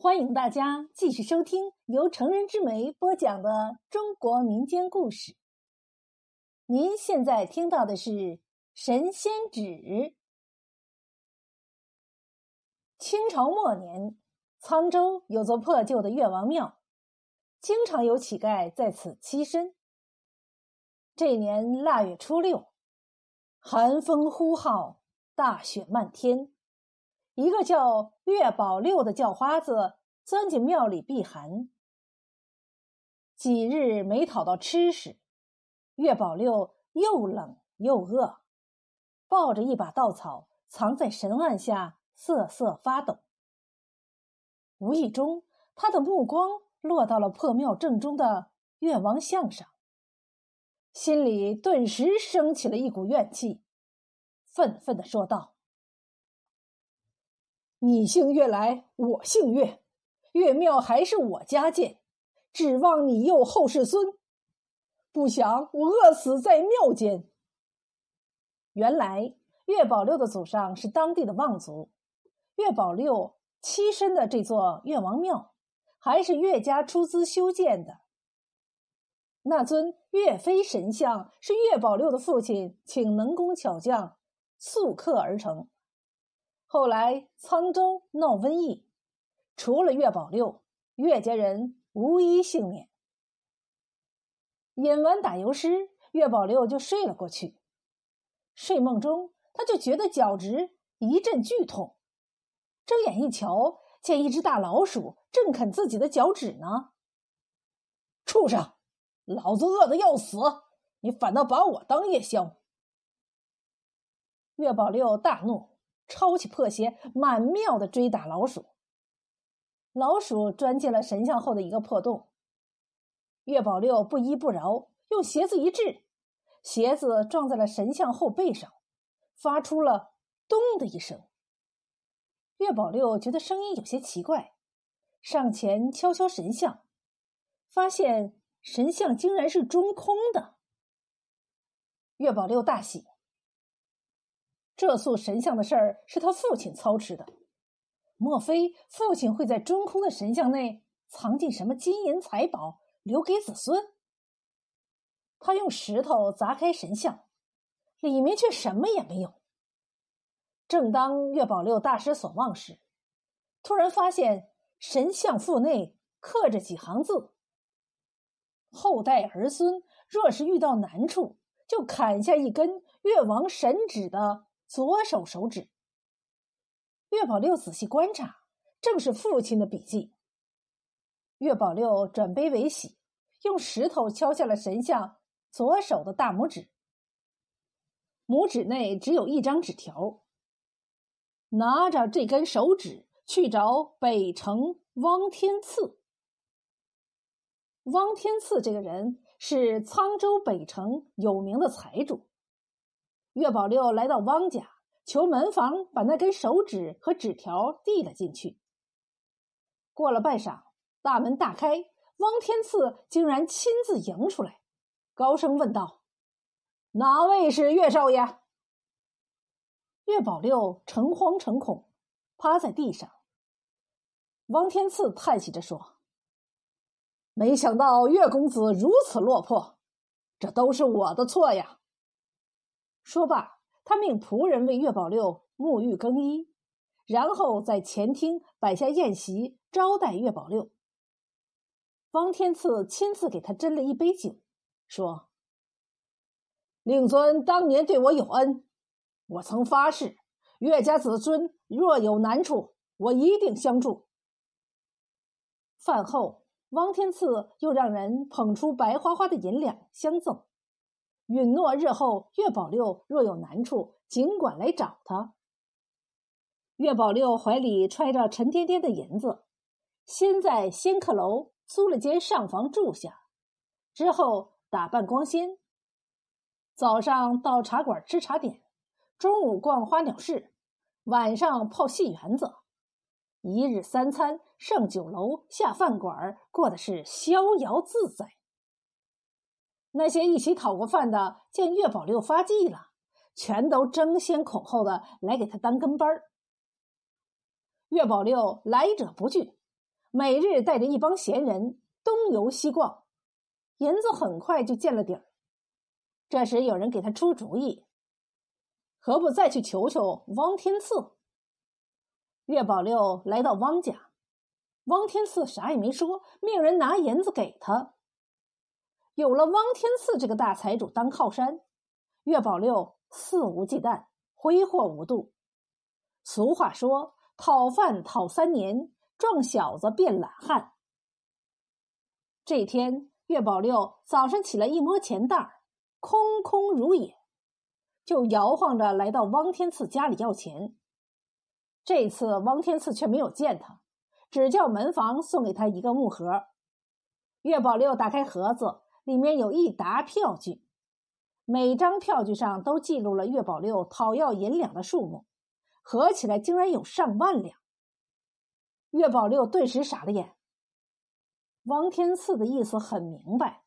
欢迎大家继续收听由成人之美播讲的中国民间故事。您现在听到的是《神仙纸》。清朝末年，沧州有座破旧的岳王庙，经常有乞丐在此栖身。这年腊月初六，寒风呼号，大雪漫天。一个叫岳宝六的叫花子钻进庙里避寒。几日没讨到吃食，岳宝六又冷又饿，抱着一把稻草藏在神案下瑟瑟发抖。无意中，他的目光落到了破庙正中的岳王像上，心里顿时升起了一股怨气，愤愤的说道。你姓岳来，我姓岳，岳庙还是我家建，指望你佑后世孙，不想我饿死在庙间。原来岳宝六的祖上是当地的望族，岳宝六栖身的这座岳王庙，还是岳家出资修建的。那尊岳飞神像是岳宝六的父亲请能工巧匠塑刻而成。后来沧州闹瘟疫，除了岳宝六，岳家人无一幸免。饮完打油诗，岳宝六就睡了过去。睡梦中，他就觉得脚趾一阵剧痛，睁眼一瞧，见一只大老鼠正啃自己的脚趾呢。畜生，老子饿得要死，你反倒把我当夜宵！岳宝六大怒。抄起破鞋，满庙的追打老鼠。老鼠钻进了神像后的一个破洞。岳宝六不依不饶，用鞋子一掷，鞋子撞在了神像后背上，发出了“咚”的一声。岳宝六觉得声音有些奇怪，上前敲敲神像，发现神像竟然是中空的。岳宝六大喜。这塑神像的事儿是他父亲操持的，莫非父亲会在中空的神像内藏进什么金银财宝，留给子孙？他用石头砸开神像，里面却什么也没有。正当岳宝六大失所望时，突然发现神像腹内刻着几行字：“后代儿孙若是遇到难处，就砍下一根越王神指的。”左手手指，岳宝六仔细观察，正是父亲的笔迹。岳宝六转悲为喜，用石头敲下了神像左手的大拇指。拇指内只有一张纸条，拿着这根手指去找北城汪天赐。汪天赐这个人是沧州北城有名的财主。岳宝六来到汪家，求门房把那根手指和纸条递了进去。过了半晌，大门大开，汪天赐竟然亲自迎出来，高声问道：“哪位是岳少爷？”岳宝六诚惶诚恐，趴在地上。汪天赐叹息着说：“没想到岳公子如此落魄，这都是我的错呀。”说罢，他命仆人为岳宝六沐浴更衣，然后在前厅摆下宴席招待岳宝六。汪天赐亲自给他斟了一杯酒，说：“令尊当年对我有恩，我曾发誓，岳家子孙若有难处，我一定相助。”饭后，汪天赐又让人捧出白花花的银两相赠。允诺日后岳宝六若有难处，尽管来找他。岳宝六怀里揣着沉甸甸的银子，先在仙客楼租了间上房住下，之后打扮光鲜。早上到茶馆吃茶点，中午逛花鸟市，晚上泡戏园子，一日三餐上酒楼下饭馆，过的是逍遥自在。那些一起讨过饭的，见岳宝六发迹了，全都争先恐后的来给他当跟班儿。岳宝六来者不拒，每日带着一帮闲人东游西逛，银子很快就见了底儿。这时有人给他出主意，何不再去求求汪天赐？岳宝六来到汪家，汪天赐啥也没说，命人拿银子给他。有了汪天赐这个大财主当靠山，岳宝六肆无忌惮，挥霍无度。俗话说：“讨饭讨三年，壮小子变懒汉。”这天，岳宝六早上起来一摸钱袋空空如也，就摇晃着来到汪天赐家里要钱。这次汪天赐却没有见他，只叫门房送给他一个木盒。岳宝六打开盒子。里面有一沓票据，每张票据上都记录了岳宝六讨要银两的数目，合起来竟然有上万两。岳宝六顿时傻了眼。汪天赐的意思很明白，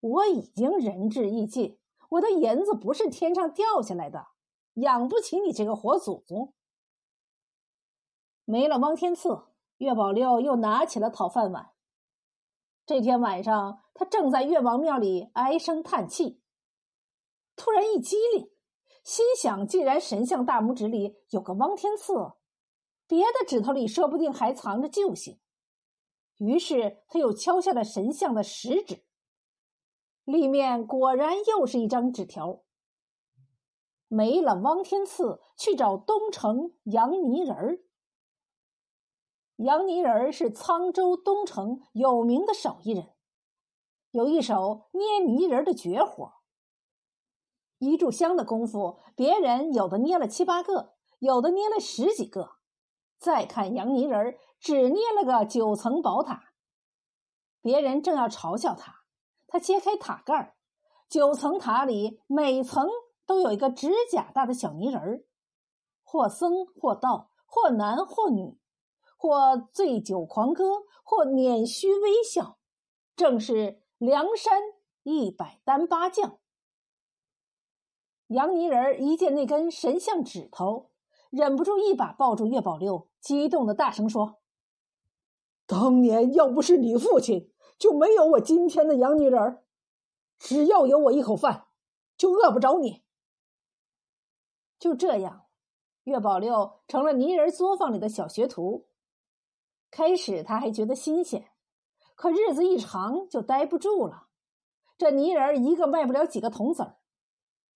我已经仁至义尽，我的银子不是天上掉下来的，养不起你这个活祖宗。没了汪天赐，岳宝六又拿起了讨饭碗。这天晚上，他正在岳王庙里唉声叹气，突然一激灵，心想：既然神像大拇指里有个汪天赐，别的指头里说不定还藏着救星。于是他又敲下了神像的食指，里面果然又是一张纸条：没了汪天赐，去找东城杨泥人儿。杨泥人是沧州东城有名的手艺人，有一手捏泥人的绝活。一炷香的功夫，别人有的捏了七八个，有的捏了十几个。再看杨泥人，只捏了个九层宝塔。别人正要嘲笑他，他揭开塔盖九层塔里每层都有一个指甲大的小泥人儿，或僧或道，或男或女。或醉酒狂歌，或捻须微笑，正是梁山一百单八将。杨泥人一见那根神像指头，忍不住一把抱住岳宝六，激动的大声说：“当年要不是你父亲，就没有我今天的杨泥人只要有我一口饭，就饿不着你。”就这样，岳宝六成了泥人作坊里的小学徒。开始他还觉得新鲜，可日子一长就待不住了。这泥人一个卖不了几个铜子儿，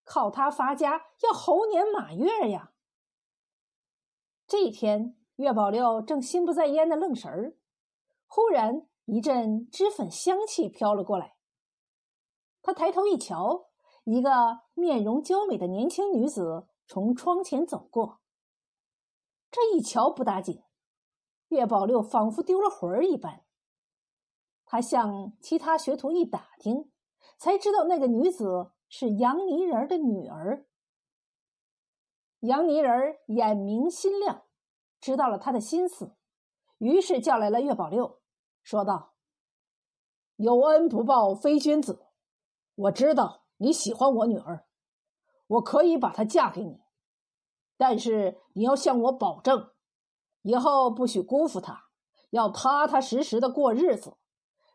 靠他发家要猴年马月呀。这一天，岳宝六正心不在焉的愣神儿，忽然一阵脂粉香气飘了过来。他抬头一瞧，一个面容娇美的年轻女子从窗前走过。这一瞧不打紧。岳宝六仿佛丢了魂儿一般，他向其他学徒一打听，才知道那个女子是杨泥人的女儿。杨泥人眼明心亮，知道了他的心思，于是叫来了岳宝六，说道：“有恩不报非君子，我知道你喜欢我女儿，我可以把她嫁给你，但是你要向我保证。”以后不许辜负他，要踏踏实实的过日子，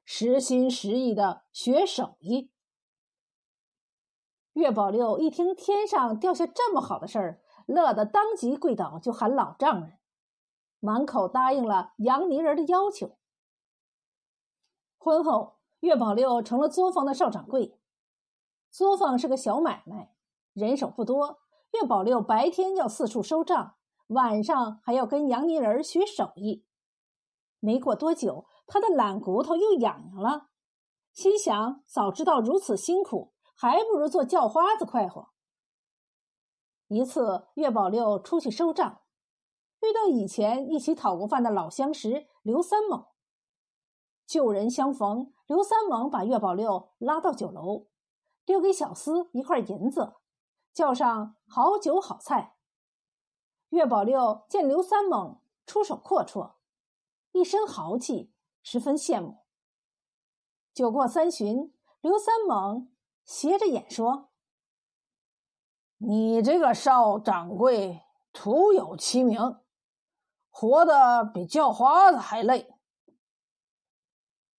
实心实意的学手艺。岳宝六一听天上掉下这么好的事儿，乐得当即跪倒就喊老丈人，满口答应了杨泥人的要求。婚后，岳宝六成了作坊的少掌柜。作坊是个小买卖，人手不多。岳宝六白天要四处收账。晚上还要跟杨泥人学手艺，没过多久，他的懒骨头又痒痒了，心想：早知道如此辛苦，还不如做叫花子快活。一次，岳宝六出去收账，遇到以前一起讨过饭的老相识刘三猛。旧人相逢，刘三猛把岳宝六拉到酒楼，丢给小厮一块银子，叫上好酒好菜。岳宝六见刘三猛出手阔绰，一身豪气，十分羡慕。酒过三巡，刘三猛斜着眼说：“你这个少掌柜徒有其名，活得比叫花子还累，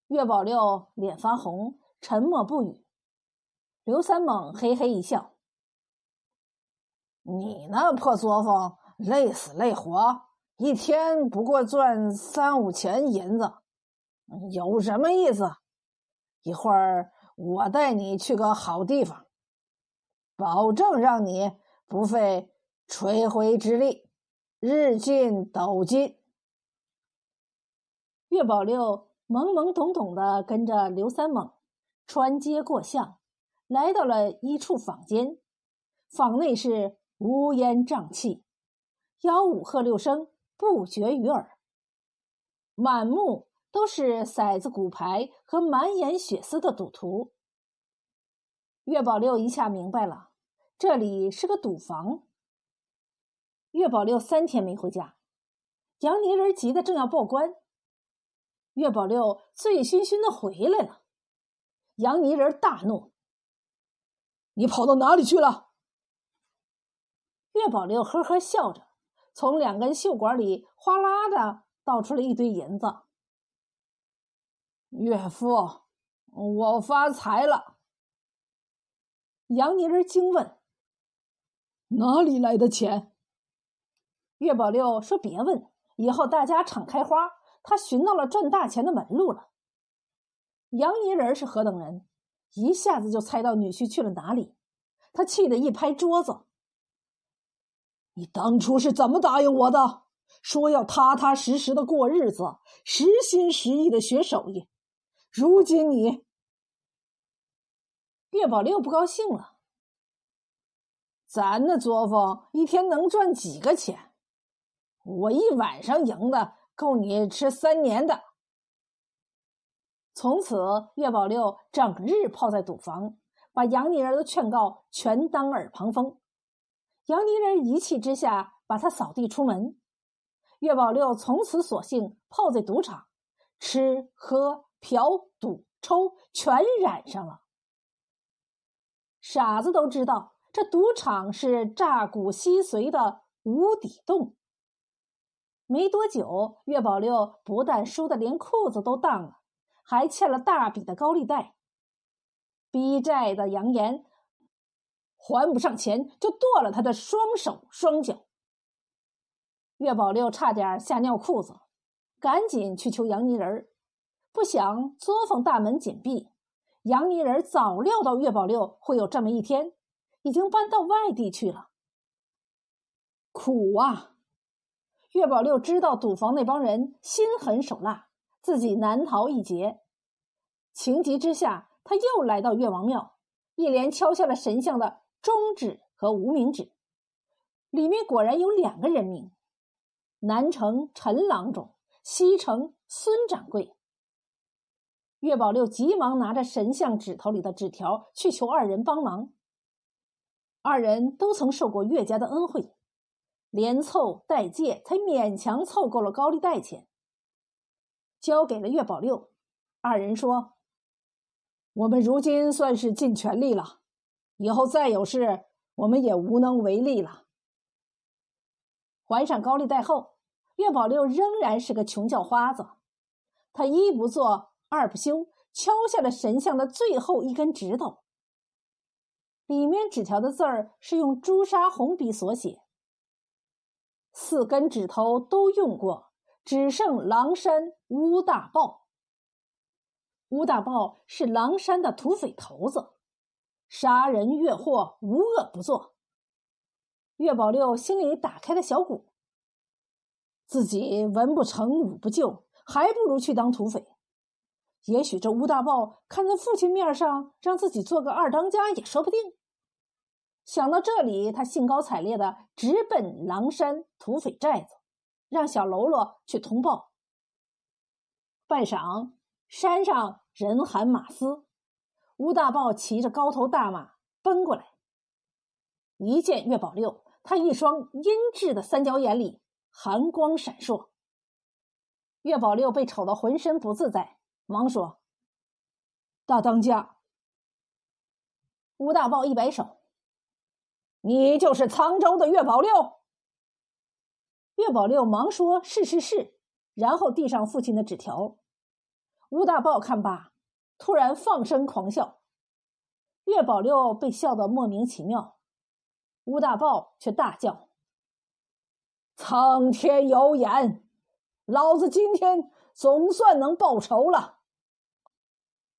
岳宝六脸发红，沉默不语。刘三猛嘿嘿一笑：“你那破作风，累死累活，一天不过赚三五钱银子，有什么意思？一会儿我带你去个好地方，保证让你不费吹灰之力，日进斗金。”岳宝六懵懵懂懂的跟着刘三猛穿街过巷，来到了一处坊间。坊内是乌烟瘴气，吆五喝六声不绝于耳，满目都是骰子、骨牌和满眼血丝的赌徒。岳宝六一下明白了，这里是个赌坊。岳宝六三天没回家，杨泥人急得正要报官。岳宝六醉醺醺的回来了，杨泥人大怒：“你跑到哪里去了？”岳宝六呵呵笑着，从两根袖管里哗啦的倒出了一堆银子。岳父，我发财了。杨泥人惊问：“哪里来的钱？”岳宝六说：“别问，以后大家敞开花。”他寻到了赚大钱的门路了。杨泥人是何等人，一下子就猜到女婿去了哪里。他气得一拍桌子：“你当初是怎么答应我的？说要踏踏实实的过日子，实心实意的学手艺。如今你……”岳宝六不高兴了：“咱那作坊一天能赚几个钱？我一晚上赢的。”够你吃三年的。从此，岳宝六整日泡在赌房，把杨泥儿的劝告全当耳旁风。杨泥人一气之下，把他扫地出门。岳宝六从此索性泡在赌场，吃喝嫖赌抽全染上了。傻子都知道，这赌场是诈骨吸髓的无底洞。没多久，岳宝六不但输得连裤子都当了，还欠了大笔的高利贷。逼债的扬言，还不上钱就剁了他的双手双脚。岳宝六差点吓尿裤子，赶紧去求杨泥人不想作坊大门紧闭，杨泥人早料到岳宝六会有这么一天，已经搬到外地去了。苦啊！岳宝六知道赌坊那帮人心狠手辣，自己难逃一劫。情急之下，他又来到岳王庙，一连敲下了神像的中指和无名指。里面果然有两个人名：南城陈郎中，西城孙掌柜。岳宝六急忙拿着神像指头里的纸条去求二人帮忙。二人都曾受过岳家的恩惠。连凑带借，才勉强凑够了高利贷钱，交给了岳宝六。二人说：“我们如今算是尽全力了，以后再有事，我们也无能为力了。”还上高利贷后，岳宝六仍然是个穷叫花子。他一不做二不休，敲下了神像的最后一根指头。里面纸条的字儿是用朱砂红笔所写。四根指头都用过，只剩狼山乌大豹。乌大豹是狼山的土匪头子，杀人越货，无恶不作。岳宝六心里打开了小鼓，自己文不成武不就，还不如去当土匪。也许这乌大豹看在父亲面上，让自己做个二当家也说不定。想到这里，他兴高采烈的直奔狼山土匪寨子，让小喽啰去通报。半晌，山上人喊马嘶，吴大豹骑着高头大马奔过来。一见岳宝六，他一双阴鸷的三角眼里寒光闪烁。岳宝六被瞅得浑身不自在，忙说：“大当家。”吴大豹一摆手。你就是沧州的岳宝六。岳宝六忙说：“是是是。”然后递上父亲的纸条。吴大豹看罢，突然放声狂笑。岳宝六被笑得莫名其妙，吴大豹却大叫：“苍天有眼，老子今天总算能报仇了！”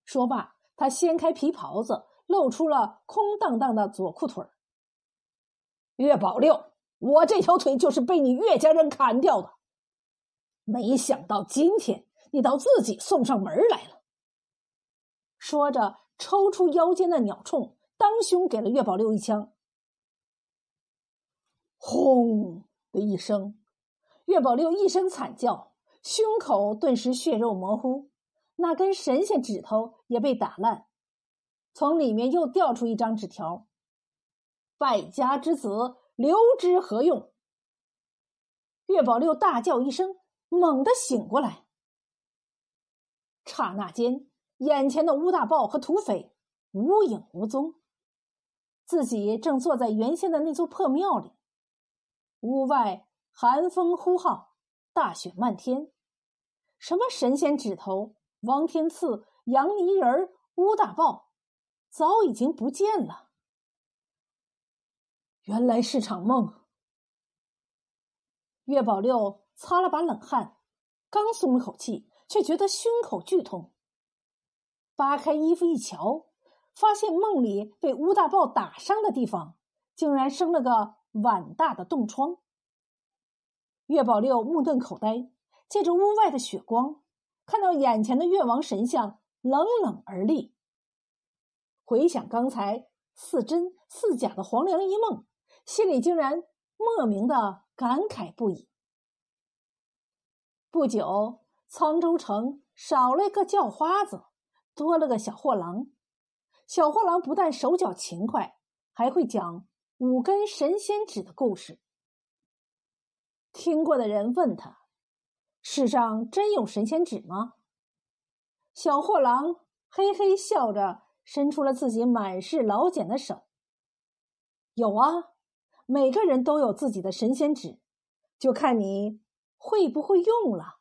说罢，他掀开皮袍子，露出了空荡荡的左裤腿儿。岳宝六，我这条腿就是被你岳家人砍掉的，没想到今天你倒自己送上门来了。说着，抽出腰间的鸟铳，当胸给了岳宝六一枪。轰的一声，岳宝六一声惨叫，胸口顿时血肉模糊，那根神仙指头也被打烂，从里面又掉出一张纸条。败家之子，留之何用？岳宝六大叫一声，猛地醒过来。刹那间，眼前的乌大豹和土匪无影无踪，自己正坐在原先的那座破庙里。屋外寒风呼号，大雪漫天，什么神仙指头、王天赐、杨泥人、乌大豹，早已经不见了。原来是场梦。岳宝六擦了把冷汗，刚松了口气，却觉得胸口剧痛。扒开衣服一瞧，发现梦里被乌大豹打伤的地方，竟然生了个碗大的冻疮。岳宝六目瞪口呆，借着屋外的雪光，看到眼前的越王神像冷冷而立。回想刚才似真似假的黄粱一梦。心里竟然莫名的感慨不已。不久，沧州城少了一个叫花子，多了个小货郎。小货郎不但手脚勤快，还会讲五根神仙指的故事。听过的人问他：“世上真有神仙指吗？”小货郎嘿嘿笑着，伸出了自己满是老茧的手：“有啊。”每个人都有自己的神仙纸，就看你会不会用了。